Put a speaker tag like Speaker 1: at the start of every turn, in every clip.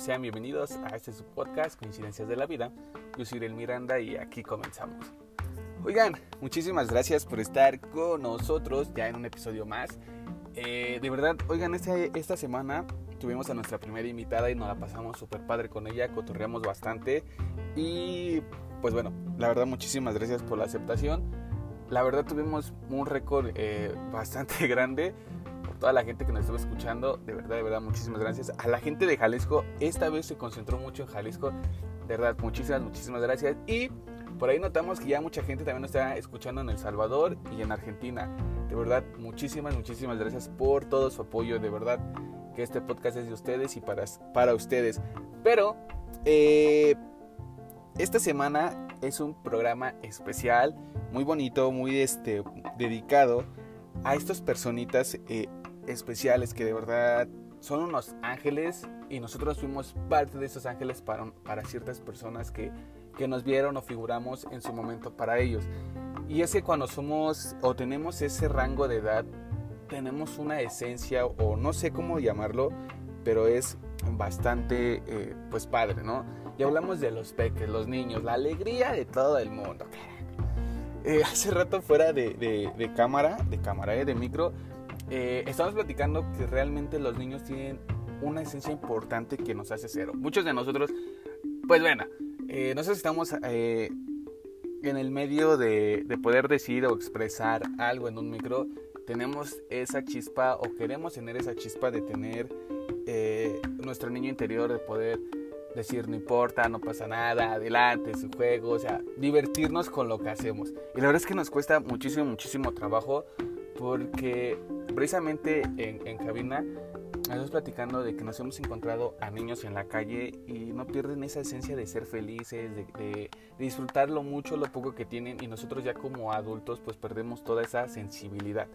Speaker 1: sean bienvenidos a este su podcast, Coincidencias de la Vida. Yo soy El Miranda y aquí comenzamos. Oigan, muchísimas gracias por estar con nosotros ya en un episodio más. Eh, de verdad, oigan, este, esta semana tuvimos a nuestra primera invitada y nos la pasamos súper padre con ella, cotorreamos bastante. Y pues bueno, la verdad, muchísimas gracias por la aceptación. La verdad, tuvimos un récord eh, bastante grande toda la gente que nos estuvo escuchando, de verdad, de verdad, muchísimas gracias. A la gente de Jalisco, esta vez se concentró mucho en Jalisco, de verdad, muchísimas, muchísimas gracias. Y por ahí notamos que ya mucha gente también nos está escuchando en El Salvador y en Argentina. De verdad, muchísimas, muchísimas gracias por todo su apoyo, de verdad, que este podcast es de ustedes y para, para ustedes. Pero, eh, esta semana es un programa especial, muy bonito, muy este, dedicado a estas personitas eh, especiales que de verdad son unos ángeles y nosotros fuimos parte de esos ángeles para, para ciertas personas que, que nos vieron o figuramos en su momento para ellos. Y es que cuando somos o tenemos ese rango de edad, tenemos una esencia o no sé cómo llamarlo, pero es bastante eh, pues padre, ¿no? Y hablamos de los peques, los niños, la alegría de todo el mundo. Eh, hace rato fuera de, de, cámara, de cámara, eh, de micro, eh, estamos platicando que realmente los niños tienen una esencia importante que nos hace cero. Muchos de nosotros, pues bueno, eh, nosotros estamos eh, en el medio de, de, poder decir o expresar algo en un micro. Tenemos esa chispa o queremos tener esa chispa de tener eh, nuestro niño interior, de poder decir no importa, no pasa nada, adelante, su juego, o sea, divertirnos con lo que hacemos. Y la verdad es que nos cuesta muchísimo, muchísimo trabajo porque precisamente en, en cabina estamos platicando de que nos hemos encontrado a niños en la calle y no pierden esa esencia de ser felices, de, de, de, disfrutarlo mucho, lo poco que tienen y nosotros ya como adultos pues perdemos toda esa sensibilidad.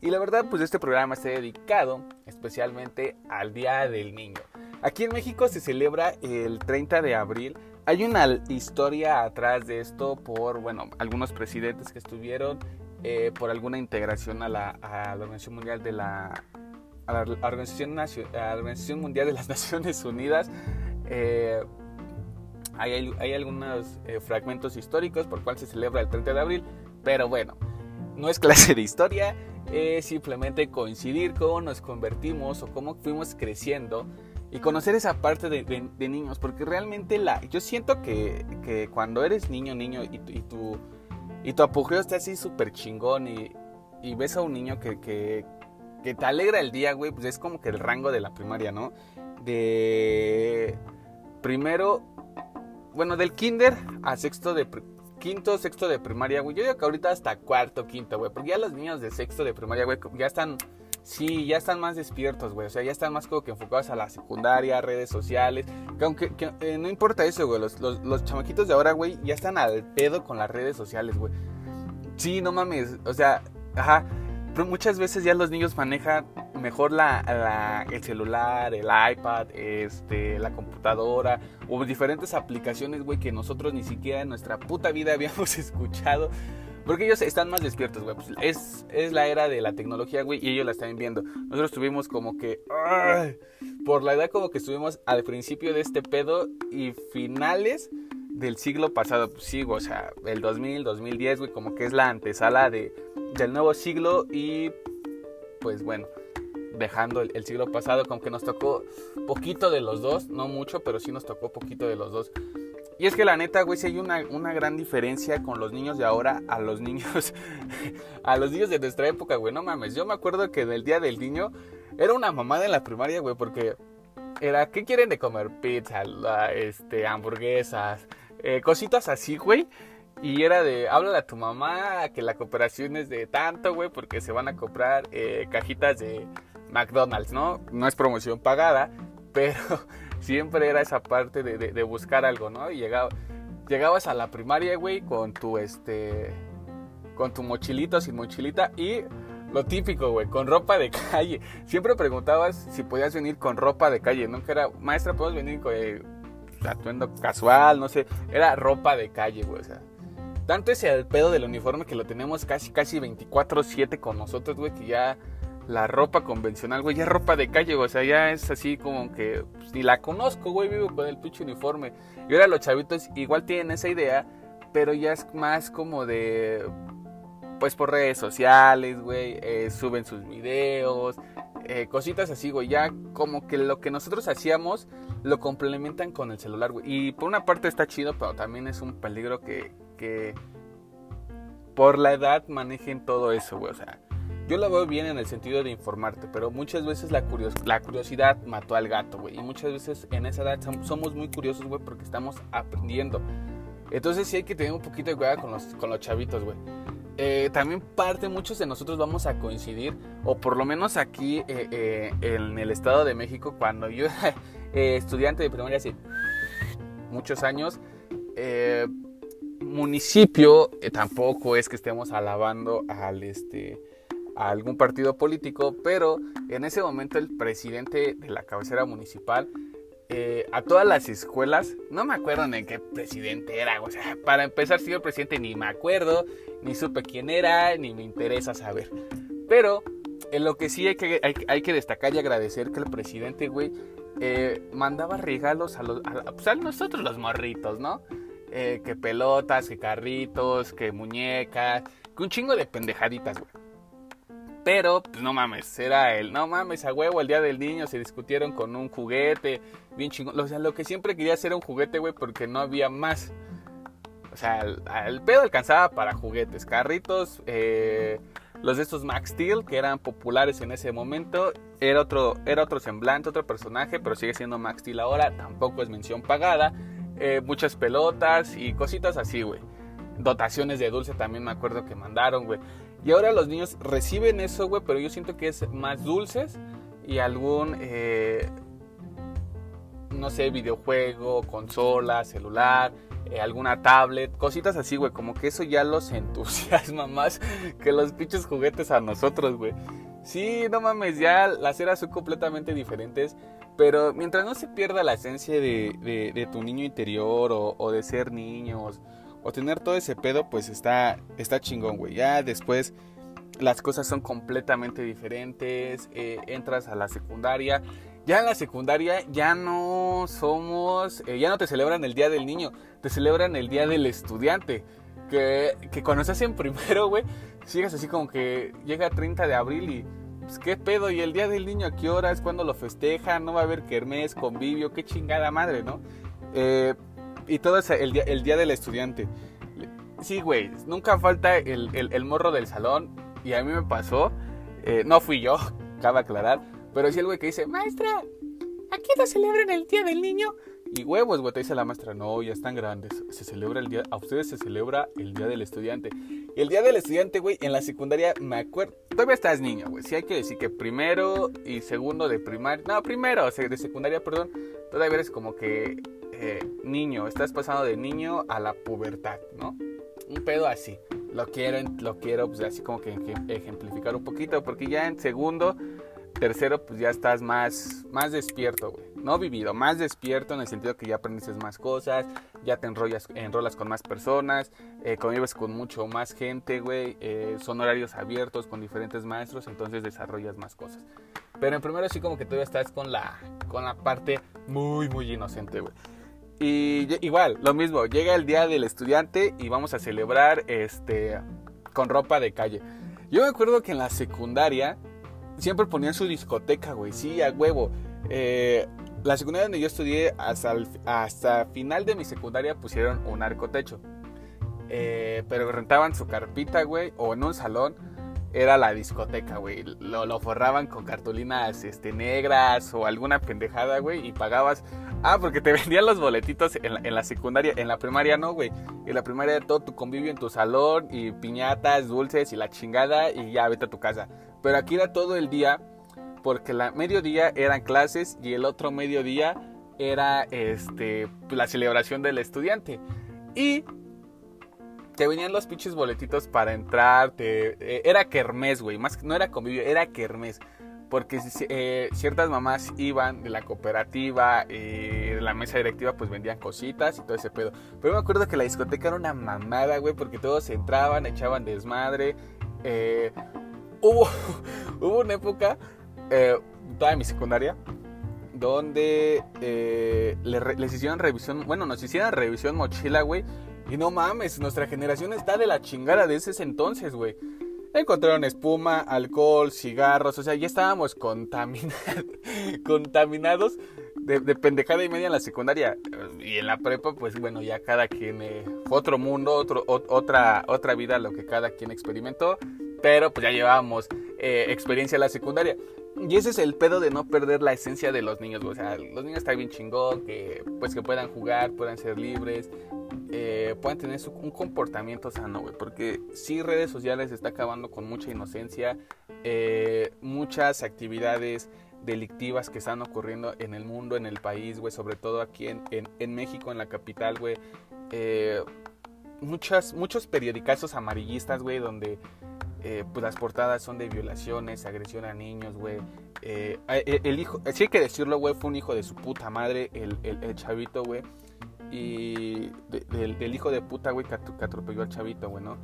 Speaker 1: Y la verdad pues este programa está dedicado especialmente al Día del Niño. Aquí en México se celebra el 30 de abril. Hay una historia atrás de esto por, bueno, algunos presidentes que estuvieron eh, por alguna integración a la, Organización Mundial de la, Organización, Mundial de las Naciones Unidas. Eh, hay, hay, algunos eh, fragmentos históricos por cual se celebra el 30 de abril, pero bueno, no es clase de historia, es simplemente coincidir cómo nos convertimos o cómo fuimos creciendo y conocer esa parte de niños, porque realmente la, yo siento que, que cuando eres niño, niño y, y tu y tu apogeo está así súper chingón y, y, ves a un niño que, que, que, te alegra el día, güey, pues es como que el rango de la primaria, ¿no? De primero, bueno, del kinder a sexto de quinto, sexto de primaria, güey. Yo digo que ahorita hasta cuarto, quinto, güey, porque ya los niños de sexto de primaria, güey, ya están sí, ya están más despiertos, güey. O sea, ya están más como que enfocados a la secundaria, redes sociales. Que aunque que, eh, no importa eso, güey. Los, los, chamaquitos de ahora, güey, ya están al pedo con las redes sociales, güey. Sí, no mames. O sea, ajá. Pero muchas veces ya los niños manejan mejor la, el celular, el iPad, este, la computadora o diferentes aplicaciones, güey, que nosotros ni siquiera en nuestra puta vida habíamos escuchado. Porque ellos están más despiertos, güey. Pues es, es la era de la tecnología, güey, y ellos la están viendo. Nosotros tuvimos como que... ¡ay! Por la edad como que estuvimos al principio de este pedo y finales del siglo pasado. Pues sí, o sea, el 2000, 2010, güey, como que es la antesala de, del nuevo siglo y pues bueno, dejando el, el siglo pasado, como que nos tocó poquito de los dos, no mucho, pero sí nos tocó poquito de los dos. Y es que la neta, güey, sí hay una, una, gran diferencia con los niños de ahora a los niños, a los niños de nuestra época, güey. No mames, yo me acuerdo que en el día del niño era una mamada en la primaria, güey, porque era, ¿qué quieren de comer? Pizza, este, hamburguesas, eh, cositas así, güey. Y era de, háblale a tu mamá que la cooperación es de tanto, güey, porque se van a comprar eh, cajitas de McDonald's, ¿no? No es promoción pagada, pero siempre era esa parte de, de, buscar algo, ¿no? Y llegaba, llegabas a la primaria, güey, con tu, este, con tu mochilito, sin mochilita y lo típico, güey, con ropa de calle. Siempre preguntabas si podías venir con ropa de calle, nunca era, maestra, ¿puedes venir con eh, atuendo casual? No sé, era ropa de calle, güey, o sea. Tanto ese el pedo del uniforme que lo tenemos casi, casi 24-7 con nosotros, güey, que ya la ropa convencional, güey, ya es ropa de calle, o sea, ya es así como que pues, ni la conozco, güey, vivo con el pinche uniforme. Y ahora los chavitos igual tienen esa idea, pero ya es más como de, pues por redes sociales, güey, eh, suben sus videos, eh, cositas así, güey, ya como que lo que nosotros hacíamos lo complementan con el celular, güey. Y por una parte está chido, pero también es un peligro que, que por la edad manejen todo eso, güey, o sea yo lo veo bien en el sentido de informarte, pero muchas veces la, la curiosidad mató al gato, güey. Y muchas veces en esa edad somos muy curiosos, güey, porque estamos aprendiendo. Entonces sí hay que tener un poquito de cuidado con los, con los chavitos, güey. Eh, también parte, muchos de nosotros vamos a coincidir, o por lo menos aquí eh, eh, en el Estado de México, cuando yo era estudiante de primaria hace muchos años, municipio tampoco es que estemos alabando al este a algún partido político, pero en ese momento el presidente de la cabecera municipal eh, a todas las escuelas, no me acuerdo en qué presidente era, o sea, para empezar, señor presidente, ni me acuerdo, ni supe quién era, ni me interesa saber. Pero en lo que sí hay que, hay, que destacar y agradecer que el presidente, güey, eh, mandaba regalos pues, a, nosotros los morritos, ¿no? Eh, que pelotas, que carritos, que muñecas, que un chingo de pendejaditas, güey. Pero, pues no mames, era el, no mames, a huevo, el día del niño se discutieron con un juguete, bien chingón. O sea, lo que siempre quería hacer era un juguete, güey, porque no había más. O sea, el, pedo alcanzaba para juguetes, carritos, eh, los de estos Max Steel, que eran populares en ese momento. Era otro, era otro semblante, otro personaje, pero sigue siendo Max Steel ahora, tampoco es mención pagada. Eh, muchas pelotas y cositas así, güey. Dotaciones de dulce también me acuerdo que mandaron, güey. Y ahora los niños reciben eso, güey, pero yo siento que es más dulces y algún, eh, no sé, videojuego, consola, celular, eh, alguna tablet, cositas así, güey. Como que eso ya los entusiasma más que los pinches juguetes a nosotros, güey. Sí, no mames, ya las eras son completamente diferentes. Pero mientras no se pierda la esencia de, tu niño interior o, o de ser niños o tener todo ese pedo, pues está, está chingón, güey. Ya después las cosas son completamente diferentes, eh, entras a la secundaria. Ya en la secundaria ya no somos, eh, ya no te celebran el Día del Niño, te celebran el Día del Estudiante. Que, que cuando estás en primero, güey, sigas así como que llega 30 de abril y, pues qué pedo, y el Día del Niño a qué hora es cuando lo festejan, no va a haber kermés, convivio, qué chingada madre, ¿no? Eh, y todo es el día, el día del estudiante. Sí, güey, nunca falta el, el, morro del salón. Y a mí me pasó, eh, no fui yo, cabe aclarar, pero sí el güey que dice, maestra, aquí no celebran el día del niño. Y huevos, güey, te dice la maestra, no, ya están grandes. Se celebra el día, a ustedes se celebra el día del estudiante. Y el día del estudiante, güey, en la secundaria, me acuerdo, todavía estás niño, güey. Sí hay que decir que primero y segundo de primaria, no, primero, de secundaria, perdón, todavía eres como que eh, niño, estás pasando de niño a la pubertad, ¿no? Un pedo así. Lo quiero, lo quiero, pues así como que ejemplificar un poquito, porque ya en segundo, tercero, pues ya estás más, más despierto, güey. No vivido, más despierto en el sentido que ya aprendes más cosas, ya te enrollas, enrolas con más personas, eh, convives con mucho más gente, güey. Eh, son horarios abiertos con diferentes maestros, entonces desarrollas más cosas. Pero en primero sí como que todavía estás con la, con la parte muy, muy inocente, güey. Y igual, lo mismo, llega el día del estudiante y vamos a celebrar este con ropa de calle. Yo me acuerdo que en la secundaria siempre ponían su discoteca, güey, sí, a huevo. Eh, la secundaria donde yo estudié, hasta, hasta final de mi secundaria pusieron un arcotecho. Eh, pero rentaban su carpita, güey, o en un salón era la discoteca, güey. Lo, lo, forraban con cartulinas este, negras o alguna pendejada, güey, y pagabas Ah, porque te vendían los boletitos en la, secundaria, en la primaria no, güey. En la primaria todo tu convivio en tu salón y piñatas, dulces y la chingada y ya vete a tu casa. Pero aquí era todo el día porque la mediodía eran clases y el otro mediodía era este la celebración del estudiante. Y te venían los pinches boletitos para entrar, te, eh, era kermés, güey, más no era convivio, era kermés porque eh, ciertas mamás iban de la cooperativa, eh, de la mesa directiva, pues vendían cositas y todo ese pedo. Pero me acuerdo que la discoteca era una mamada, güey, porque todos entraban, echaban desmadre. Eh, hubo, Hubo una época, eh, toda mi secundaria, donde les hicieron revisión, bueno, nos hicieron revisión mochila, güey. Y no mames, nuestra generación está de la chingada de ese entonces, güey. Encontraron espuma, alcohol, cigarros, o sea, ya estábamos contaminados, contaminados de, pendejada y media en la secundaria. Y en la prepa, pues bueno, ya cada quien eh, otro mundo, otra, otra vida, lo que cada quien experimentó. Pero pues ya llevábamos eh, experiencia en la secundaria. Y ese es el pedo de no perder la esencia de los niños. O sea, los niños están bien chingón, que pues que puedan jugar, puedan ser libres, eh, puedan tener un comportamiento sano, güey. Porque sí, redes sociales está acabando con mucha inocencia, eh, muchas actividades delictivas que están ocurriendo en el mundo, en el país, güey. Sobre todo aquí en, en, México, en la capital, güey. Eh, muchas, muchos periodicazos amarillistas, güey, donde eh, pues las portadas son de violaciones, agresión a niños, güey. Eh, eh, el hijo, sí hay que decirlo, güey, fue un hijo de su puta madre, el, el, chavito, güey. Y del, hijo de puta, güey, que, atropelló al chavito, güey, ¿no?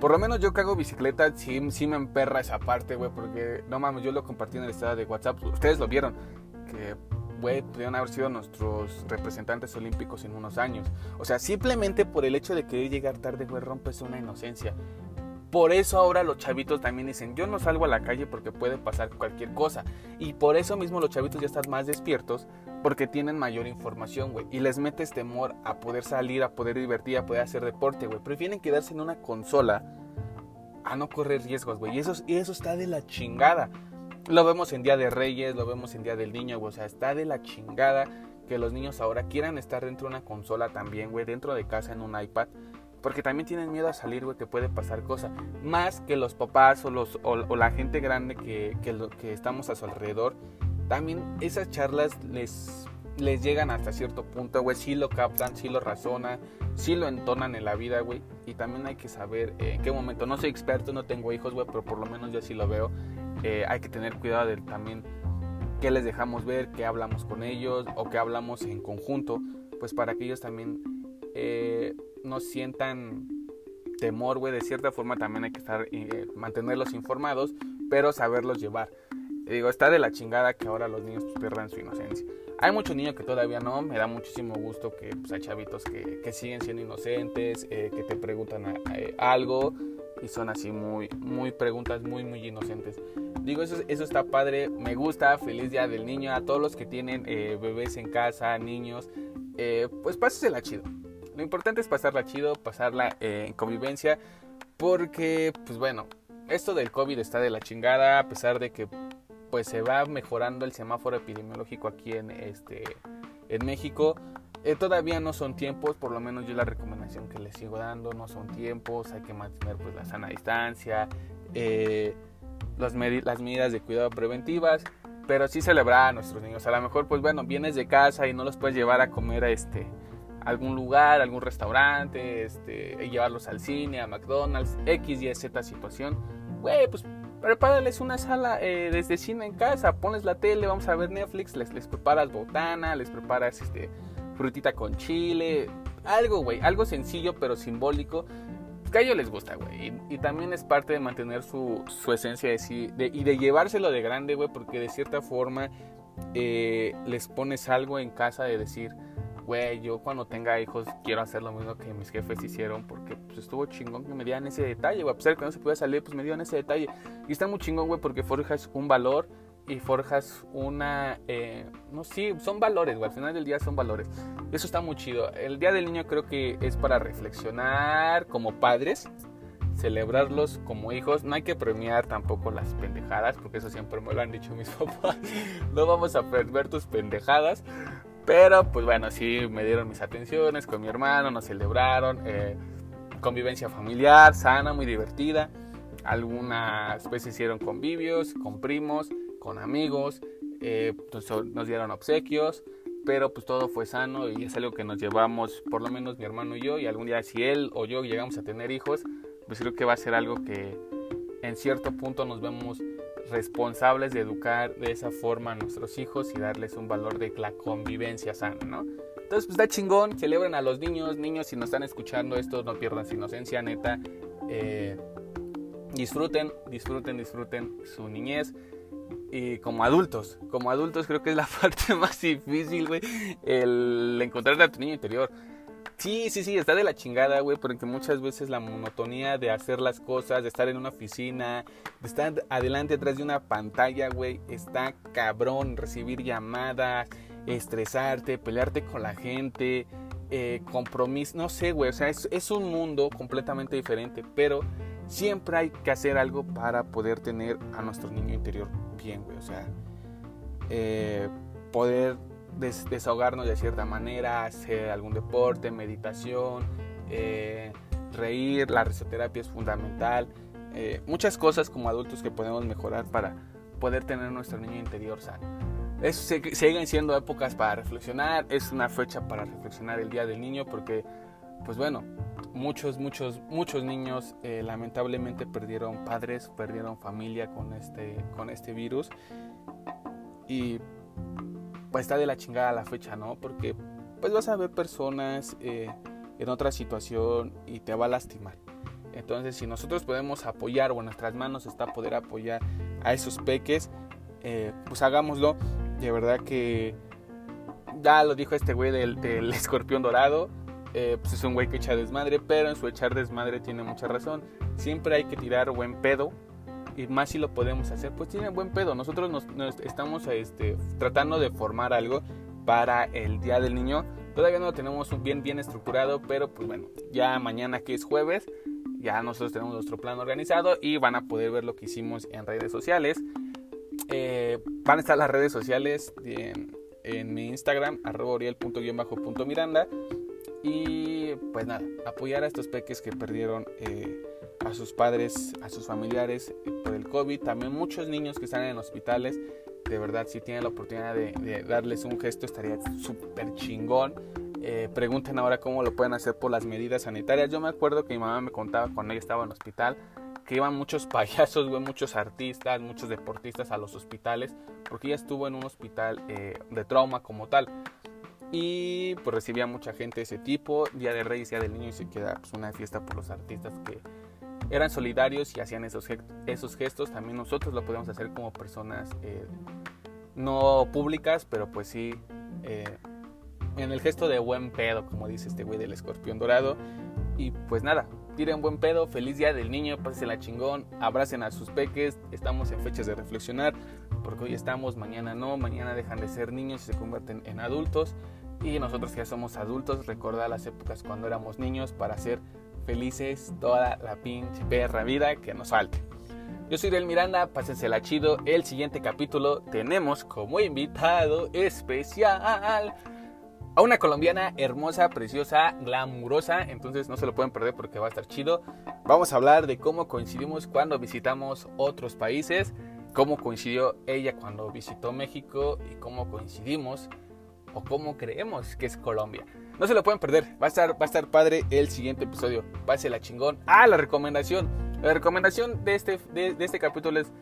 Speaker 1: Por lo menos yo que hago bicicleta, sí, sí me emperra esa parte, güey, porque no mames, yo lo compartí en el estado de WhatsApp. Ustedes lo vieron, que güey, pudieron haber sido nuestros representantes olímpicos en unos años. O sea, simplemente por el hecho de querer llegar tarde, güey, rompes una inocencia. Por eso ahora los chavitos también dicen, yo no salgo a la calle porque puede pasar cualquier cosa. Y por eso mismo los chavitos ya están más despiertos porque tienen mayor información, güey. Y les metes temor a poder salir, a poder divertir, a poder hacer deporte, güey. Prefieren quedarse en una consola a no correr riesgos, güey. Y eso, y eso está de la chingada. Lo vemos en Día de Reyes, lo vemos en Día del Niño, güey. O sea, está de la chingada que los niños ahora quieran estar dentro de una consola también, güey. Dentro de casa en un iPad porque también tienen miedo a salir, güey, que puede pasar cosas. Más que los papás o, los, o, la gente grande que, que, lo, que estamos a su alrededor. También esas charlas les, les llegan hasta cierto punto, güey. Sí lo captan, sí lo razonan, sí lo entonan en la vida, güey. Y también hay que saber en qué momento. No soy experto, no tengo hijos, güey, pero por lo menos yo sí lo veo. Eh, hay que tener cuidado de también qué les dejamos ver, qué hablamos con ellos o qué hablamos en conjunto, pues para que ellos también eh, no sientan temor, güey. De cierta forma también hay que estar, eh, mantenerlos informados, pero saberlos llevar. digo, está de la chingada que ahora los niños pues, pierdan su inocencia. Hay muchos niños que todavía no, me da muchísimo gusto que pues, hay chavitos que, siguen siendo inocentes, eh, que te preguntan eh, algo y son así muy, muy preguntas muy, muy inocentes. Digo, eso, eso está padre, me gusta, feliz día del niño, a todos los que tienen bebés en casa, niños, pues pásesela chido. Lo importante es pasarla chido, pasarla eh, en convivencia, porque, pues bueno, esto del COVID está de la chingada, a pesar de que pues se va mejorando el semáforo epidemiológico aquí en, este, en México. Eh, todavía no son tiempos, por lo menos yo la recomendación que les sigo dando, no son tiempos, hay que mantener pues la sana distancia, eh, las medidas de cuidado preventivas, pero sí celebrar a nuestros niños. A lo mejor pues bueno, vienes de casa y no los puedes llevar a comer a este algún lugar, algún restaurante, este, llevarlos al cine, a McDonald's, X, Y, Z situación, güey, pues prepárales una sala eh, desde cine en casa, pones la tele, vamos a ver Netflix, les, preparas botana, les preparas este, frutita con chile, algo, güey, algo sencillo pero simbólico. Que a ellos les gusta, güey. Y, también es parte de mantener su, esencia de, y de llevárselo de grande, güey, porque de cierta forma eh, les pones algo en casa de decir, güey, yo cuando tenga hijos quiero hacer lo mismo que mis jefes hicieron porque pues, estuvo chingón que me dieran ese detalle, güey. A pesar de que no se puede salir, pues me dieron ese detalle. Y está muy chingón, güey, porque forjas un valor y forjas una... Eh, no, sí, son valores, güey. Al final del día son valores. Eso está muy chido. El Día del Niño creo que es para reflexionar como padres, celebrarlos como hijos. No hay que premiar tampoco las pendejadas, porque eso siempre me lo han dicho mis papás. no vamos a ver tus pendejadas. Pero pues bueno, sí me dieron mis atenciones con mi hermano, nos celebraron. Eh, convivencia familiar, sana, muy divertida. Algunas veces hicieron convivios con primos, con amigos. Eh, pues, nos dieron obsequios. Pero pues todo fue sano y es algo que nos llevamos, por lo menos mi hermano y yo. Y algún día si él o yo llegamos a tener hijos, pues creo que va a ser algo que en cierto punto nos vemos responsables de educar de esa forma a nuestros hijos y darles un valor de la convivencia sana, ¿no? Entonces, pues está chingón, celebren a los niños, niños, si nos están escuchando esto, no pierdan su inocencia, neta. Eh, disfruten, disfruten, disfruten su niñez. Y como adultos, como adultos creo que es la parte más difícil, güey, el encontrar a tu niño interior. Sí, sí, sí, está de la chingada, güey, porque muchas veces la monotonía de hacer las cosas, de estar en una oficina, de estar adelante atrás de una pantalla, güey, está cabrón, recibir llamadas, estresarte, pelearte con la gente, eh, compromiso, no sé, güey, o sea, es, un mundo completamente diferente, pero siempre hay que hacer algo para poder tener a nuestro niño interior bien, güey, o sea, eh, poder desahogarnos de cierta manera, hacer algún deporte, meditación, eh, reír, la risoterapia es fundamental, eh, muchas cosas como adultos que podemos mejorar para poder tener nuestro niño interior sano. Es, siguen siendo épocas para reflexionar, es una fecha para reflexionar el Día del Niño porque, pues bueno, muchos, muchos, muchos niños eh, lamentablemente perdieron padres, perdieron familia con este, con este virus y pues está de la chingada la fecha, ¿no? Porque pues vas a ver personas eh, en otra situación y te va a lastimar. Entonces, si nosotros podemos apoyar o en nuestras manos está poder apoyar a esos peques, eh, pues hagámoslo. De verdad que ya lo dijo este güey del, escorpión dorado. Eh, pues es un güey que echa desmadre, pero en su echar desmadre tiene mucha razón. Siempre hay que tirar buen pedo y más si lo podemos hacer, pues tiene buen pedo. Nosotros nos, estamos este, tratando de formar algo para el Día del Niño. Todavía no lo tenemos bien, bien estructurado, pero pues bueno, ya mañana que es jueves, ya nosotros tenemos nuestro plan organizado y van a poder ver lo que hicimos en redes sociales. Eh, van a estar las redes sociales en, en mi Instagram, arroba Y pues nada, apoyar a estos peques que perdieron eh, a sus padres, a sus familiares por el COVID. También muchos niños que están en hospitales. De verdad, si tienen la oportunidad de, darles un gesto, estaría súper chingón. Eh, pregunten ahora cómo lo pueden hacer por las medidas sanitarias. Yo me acuerdo que mi mamá me contaba cuando ella estaba en el hospital que iban muchos payasos, muchos artistas, muchos deportistas a los hospitales, porque ella estuvo en un hospital eh, de trauma como tal. Y pues recibía mucha gente de ese tipo. Día de Reyes, Día del Niño y se queda pues, una fiesta por los artistas que eran solidarios y hacían esos, esos gestos, también nosotros lo podemos hacer como personas eh, no públicas, pero pues sí eh, en el gesto de buen pedo, como dice este güey del escorpión dorado. Y pues nada, tiren buen pedo, feliz día del niño, la chingón, abracen a sus peques, estamos en fechas de reflexionar, porque hoy estamos, mañana no, mañana dejan de ser niños y se convierten en adultos. Y nosotros ya somos adultos, recordar las épocas cuando éramos niños para ser felices toda la pinche perra vida que nos falte. Yo soy Del Miranda, pásensela chido. El siguiente capítulo tenemos como invitado especial a una colombiana hermosa, preciosa, glamurosa. Entonces no se lo pueden perder porque va a estar chido. Vamos a hablar de cómo coincidimos cuando visitamos otros países, cómo coincidió ella cuando visitó México y cómo coincidimos o cómo creemos que es Colombia. No se lo pueden perder. Va a estar, va a estar padre el siguiente episodio. la chingón. Ah, la recomendación. La recomendación de este, de, este capítulo es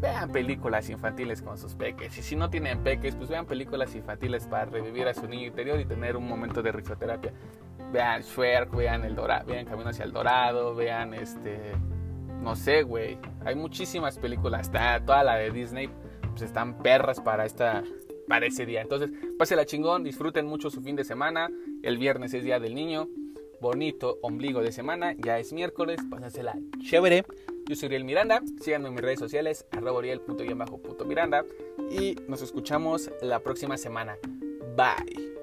Speaker 1: vean películas infantiles con sus peques. Y si no tienen peques, pues vean películas infantiles para revivir a su niño interior y tener un momento de risoterapia. Vean Shrek, vean El Dorado, vean Camino hacia el Dorado, vean este. No sé, güey. Hay muchísimas películas. Está toda la de Disney. Pues están perras para esta, para ese día. Entonces, la chingón, disfruten mucho su fin de semana. El viernes es Día del Niño. Bonito ombligo de semana. Ya es miércoles, pásasela chévere. Yo soy Uriel Miranda. Síganme en mis redes sociales, arroba Miranda. Y nos escuchamos la próxima semana. Bye.